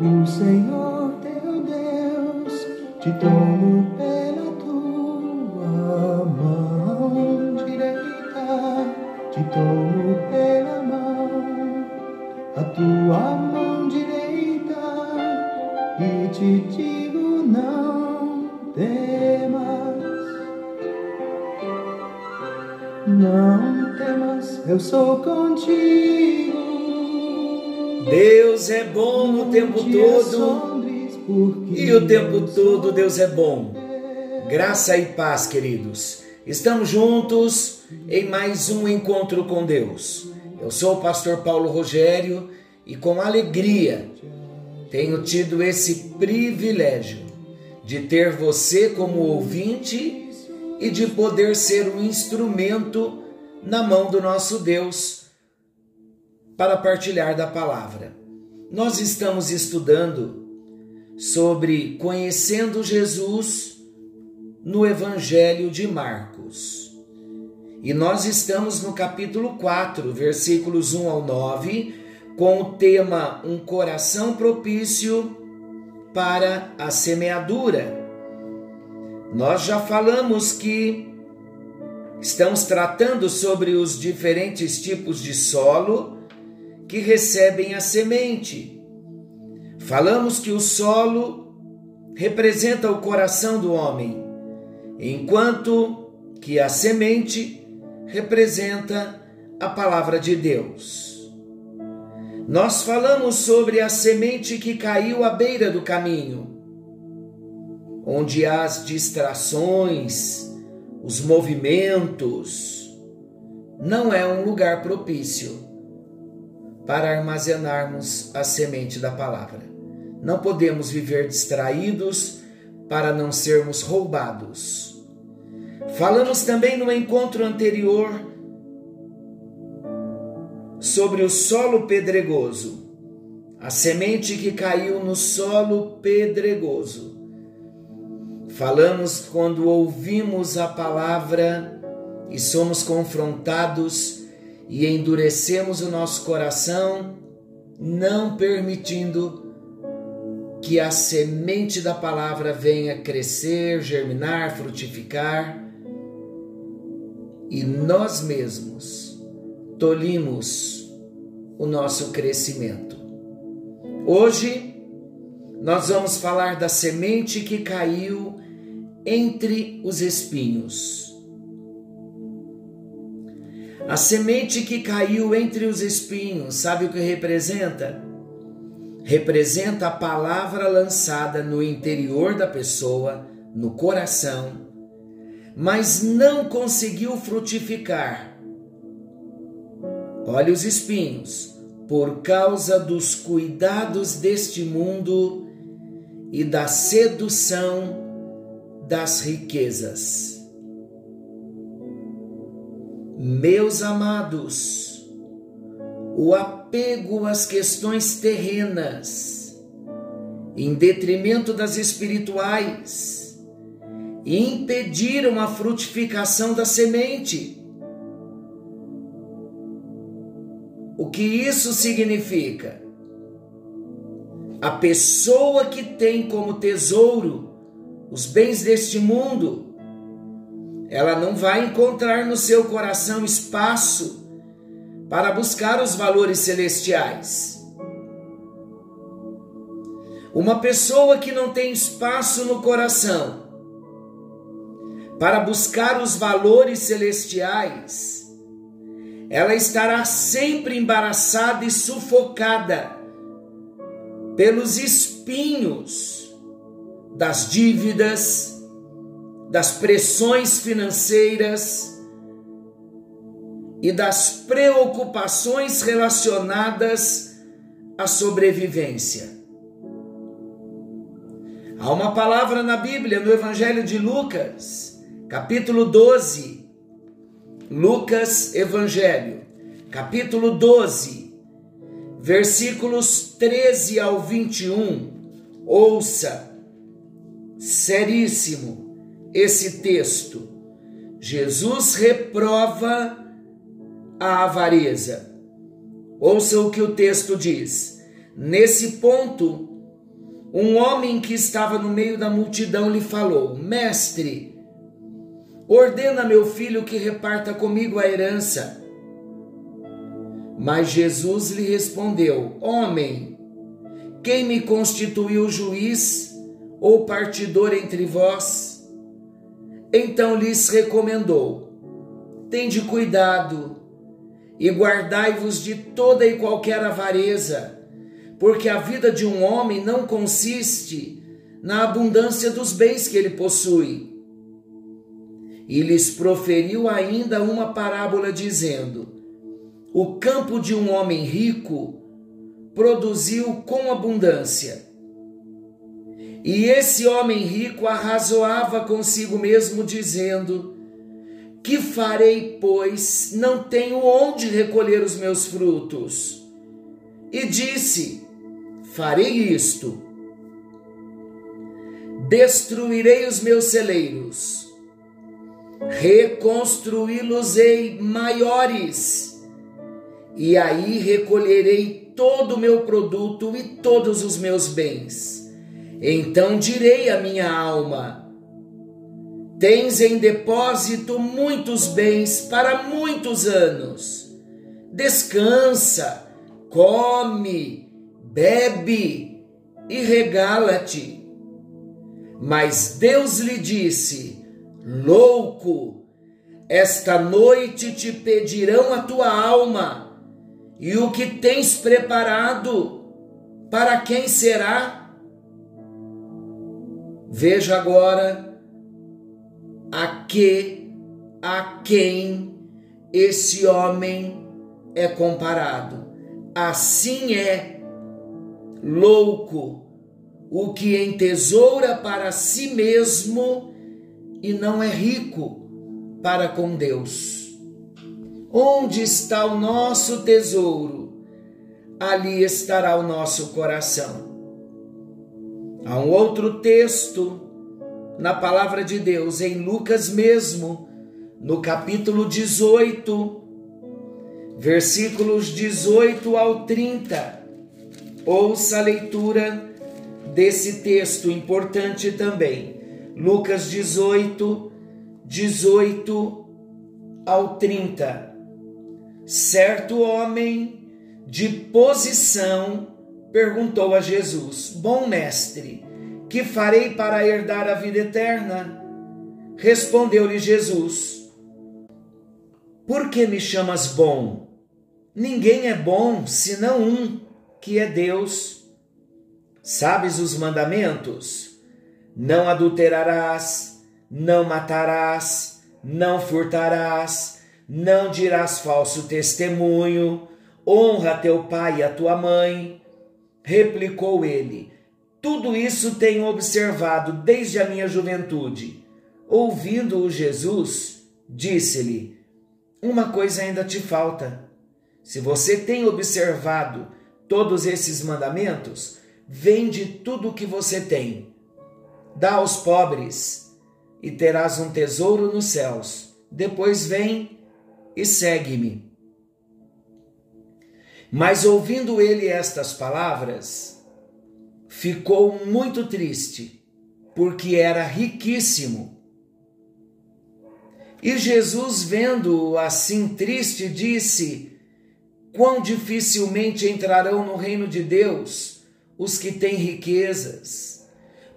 o Senhor teu Deus te tomo pela tua mão direita, te tomo pela mão, a tua mão direita, e te digo não temas, não temas, eu sou contigo. Deus é bom o tempo todo e o tempo todo Deus é bom. Graça e paz, queridos. Estamos juntos em mais um encontro com Deus. Eu sou o pastor Paulo Rogério e com alegria tenho tido esse privilégio de ter você como ouvinte e de poder ser um instrumento na mão do nosso Deus para partilhar da palavra. Nós estamos estudando sobre conhecendo Jesus no Evangelho de Marcos. E nós estamos no capítulo 4, versículos 1 ao 9, com o tema Um coração propício para a semeadura. Nós já falamos que estamos tratando sobre os diferentes tipos de solo que recebem a semente. Falamos que o solo representa o coração do homem, enquanto que a semente representa a palavra de Deus. Nós falamos sobre a semente que caiu à beira do caminho, onde as distrações, os movimentos, não é um lugar propício para armazenarmos a semente da palavra. Não podemos viver distraídos para não sermos roubados. Falamos também no encontro anterior sobre o solo pedregoso, a semente que caiu no solo pedregoso. Falamos quando ouvimos a palavra e somos confrontados e endurecemos o nosso coração, não permitindo que a semente da palavra venha crescer, germinar, frutificar, e nós mesmos tolimos o nosso crescimento. Hoje nós vamos falar da semente que caiu entre os espinhos. A semente que caiu entre os espinhos, sabe o que representa? Representa a palavra lançada no interior da pessoa, no coração, mas não conseguiu frutificar. Olha os espinhos, por causa dos cuidados deste mundo e da sedução das riquezas. Meus amados, o apego às questões terrenas, em detrimento das espirituais, impediram a frutificação da semente. O que isso significa? A pessoa que tem como tesouro os bens deste mundo, ela não vai encontrar no seu coração espaço para buscar os valores celestiais. Uma pessoa que não tem espaço no coração para buscar os valores celestiais, ela estará sempre embaraçada e sufocada pelos espinhos das dívidas, das pressões financeiras e das preocupações relacionadas à sobrevivência. Há uma palavra na Bíblia, no Evangelho de Lucas, capítulo 12. Lucas Evangelho, capítulo 12, versículos 13 ao 21. Ouça, seríssimo esse texto. Jesus reprova a avareza. Ouça o que o texto diz. Nesse ponto, um homem que estava no meio da multidão lhe falou: Mestre, ordena meu filho que reparta comigo a herança. Mas Jesus lhe respondeu: Homem, quem me constituiu juiz ou partidor entre vós? Então lhes recomendou: Tende cuidado e guardai-vos de toda e qualquer avareza, porque a vida de um homem não consiste na abundância dos bens que ele possui. E lhes proferiu ainda uma parábola, dizendo: O campo de um homem rico produziu com abundância. E esse homem rico arrazoava consigo mesmo, dizendo: que farei, pois não tenho onde recolher os meus frutos? E disse: Farei isto: destruirei os meus celeiros, reconstruí-los-ei maiores, e aí recolherei todo o meu produto e todos os meus bens. Então direi à minha alma: Tens em depósito muitos bens para muitos anos. Descansa, come, bebe e regala-te. Mas Deus lhe disse: Louco, esta noite te pedirão a tua alma, e o que tens preparado, para quem será? Veja agora a que, a quem esse homem é comparado. Assim é louco o que entesoura para si mesmo e não é rico para com Deus. Onde está o nosso tesouro? Ali estará o nosso coração. Há um outro texto na palavra de Deus, em Lucas mesmo, no capítulo 18, versículos 18 ao 30. Ouça a leitura desse texto importante também. Lucas 18, 18 ao 30. Certo homem de posição perguntou a Jesus: Bom mestre, que farei para herdar a vida eterna? Respondeu-lhe Jesus: Por que me chamas bom? Ninguém é bom senão um, que é Deus. Sabes os mandamentos? Não adulterarás, não matarás, não furtarás, não dirás falso testemunho, honra teu pai e a tua mãe. Replicou ele: tudo isso tenho observado desde a minha juventude. Ouvindo-o Jesus, disse-lhe: Uma coisa ainda te falta. Se você tem observado todos esses mandamentos, vende tudo o que você tem, dá aos pobres e terás um tesouro nos céus. Depois vem e segue-me. Mas ouvindo ele estas palavras, ficou muito triste, porque era riquíssimo. E Jesus, vendo-o assim triste, disse: Quão dificilmente entrarão no reino de Deus os que têm riquezas,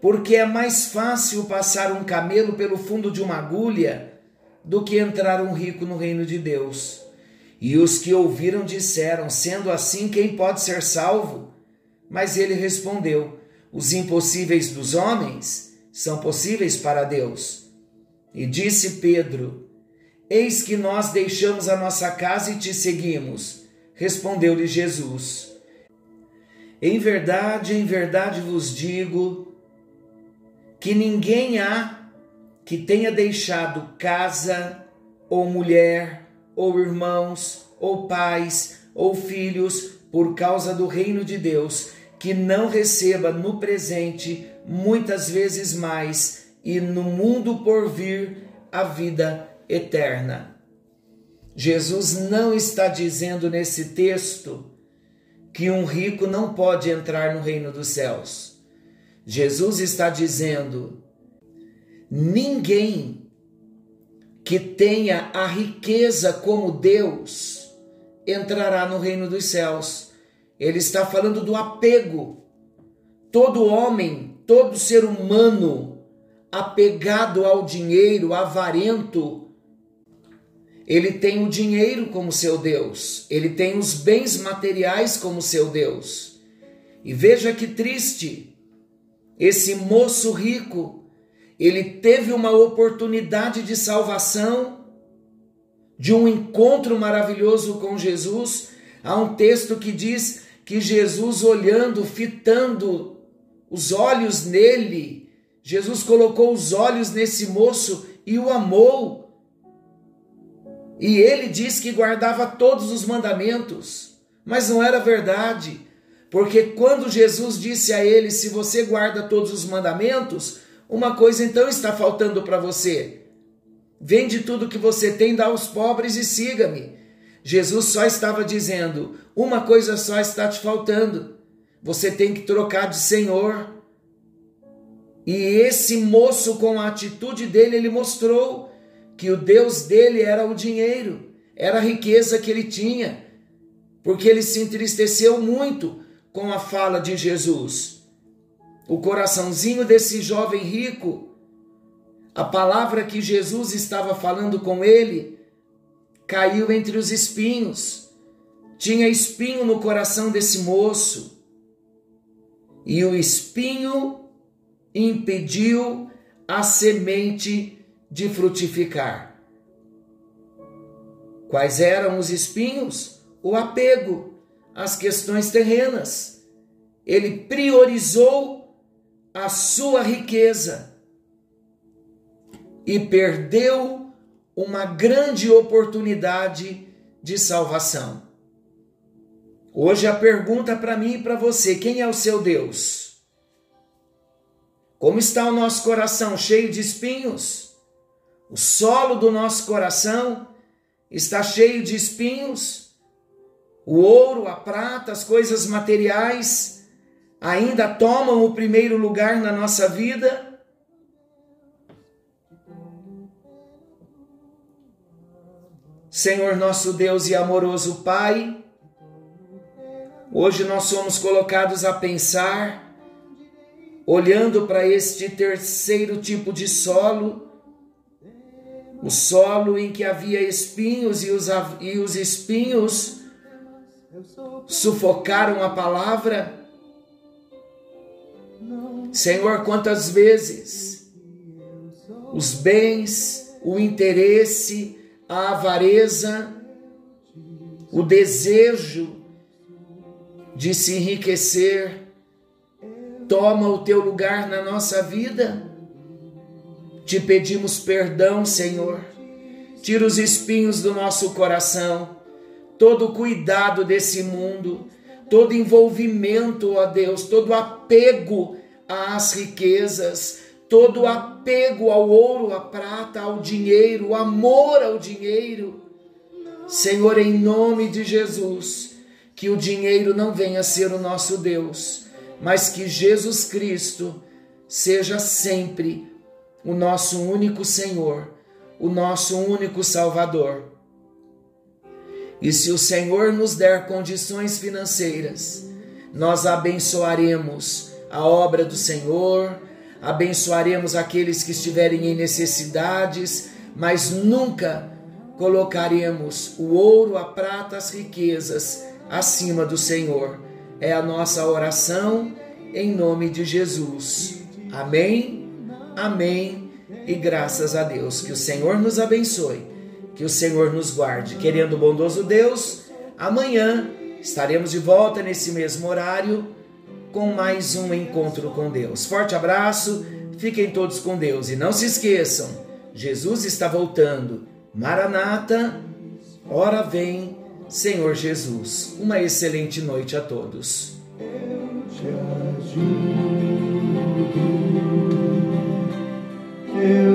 porque é mais fácil passar um camelo pelo fundo de uma agulha do que entrar um rico no reino de Deus. E os que ouviram disseram: Sendo assim, quem pode ser salvo? Mas ele respondeu: Os impossíveis dos homens são possíveis para Deus. E disse Pedro: Eis que nós deixamos a nossa casa e te seguimos. Respondeu-lhe Jesus: Em verdade, em verdade vos digo que ninguém há que tenha deixado casa, ou mulher, ou irmãos, ou pais, ou filhos, por causa do reino de Deus, que não receba no presente muitas vezes mais e no mundo por vir a vida eterna. Jesus não está dizendo nesse texto que um rico não pode entrar no reino dos céus. Jesus está dizendo: ninguém que tenha a riqueza como Deus entrará no reino dos céus. Ele está falando do apego. Todo homem, todo ser humano apegado ao dinheiro, avarento, ele tem o dinheiro como seu Deus, ele tem os bens materiais como seu Deus. E veja que triste, esse moço rico, ele teve uma oportunidade de salvação, de um encontro maravilhoso com Jesus. Há um texto que diz que Jesus, olhando, fitando os olhos nele, Jesus colocou os olhos nesse moço e o amou. E ele diz que guardava todos os mandamentos, mas não era verdade, porque quando Jesus disse a ele: Se você guarda todos os mandamentos, uma coisa então está faltando para você. Vende tudo que você tem, dá aos pobres e siga-me. Jesus só estava dizendo: Uma coisa só está te faltando. Você tem que trocar de Senhor. E esse moço, com a atitude dele, ele mostrou que o Deus dele era o dinheiro, era a riqueza que ele tinha, porque ele se entristeceu muito com a fala de Jesus. O coraçãozinho desse jovem rico, a palavra que Jesus estava falando com ele, caiu entre os espinhos. Tinha espinho no coração desse moço. E o espinho impediu a semente de frutificar. Quais eram os espinhos? O apego às questões terrenas. Ele priorizou a sua riqueza e perdeu uma grande oportunidade de salvação. Hoje a pergunta para mim e para você: quem é o seu Deus? Como está o nosso coração cheio de espinhos? O solo do nosso coração está cheio de espinhos. O ouro, a prata, as coisas materiais ainda tomam o primeiro lugar na nossa vida. Senhor nosso Deus e amoroso Pai, hoje nós somos colocados a pensar, olhando para este terceiro tipo de solo o solo em que havia espinhos e os, e os espinhos sufocaram a palavra. Senhor, quantas vezes os bens, o interesse, a avareza, o desejo de se enriquecer toma o teu lugar na nossa vida. Te pedimos perdão, Senhor. Tira os espinhos do nosso coração, todo o cuidado desse mundo, todo envolvimento, ó Deus, todo apego às riquezas, todo apego ao ouro, à prata, ao dinheiro, o amor ao dinheiro. Senhor, em nome de Jesus, que o dinheiro não venha a ser o nosso Deus, mas que Jesus Cristo seja sempre o nosso único Senhor, o nosso único Salvador. E se o Senhor nos der condições financeiras, nós abençoaremos a obra do Senhor, abençoaremos aqueles que estiverem em necessidades, mas nunca colocaremos o ouro, a prata, as riquezas acima do Senhor. É a nossa oração em nome de Jesus. Amém Amém e graças a Deus. Que o Senhor nos abençoe, que o Senhor nos guarde. Querendo o bondoso Deus, amanhã estaremos de volta nesse mesmo horário com mais um encontro com Deus. Forte abraço, fiquem todos com Deus e não se esqueçam, Jesus está voltando. Maranata, ora vem, Senhor Jesus. Uma excelente noite a todos. Eu te ajudo. Eu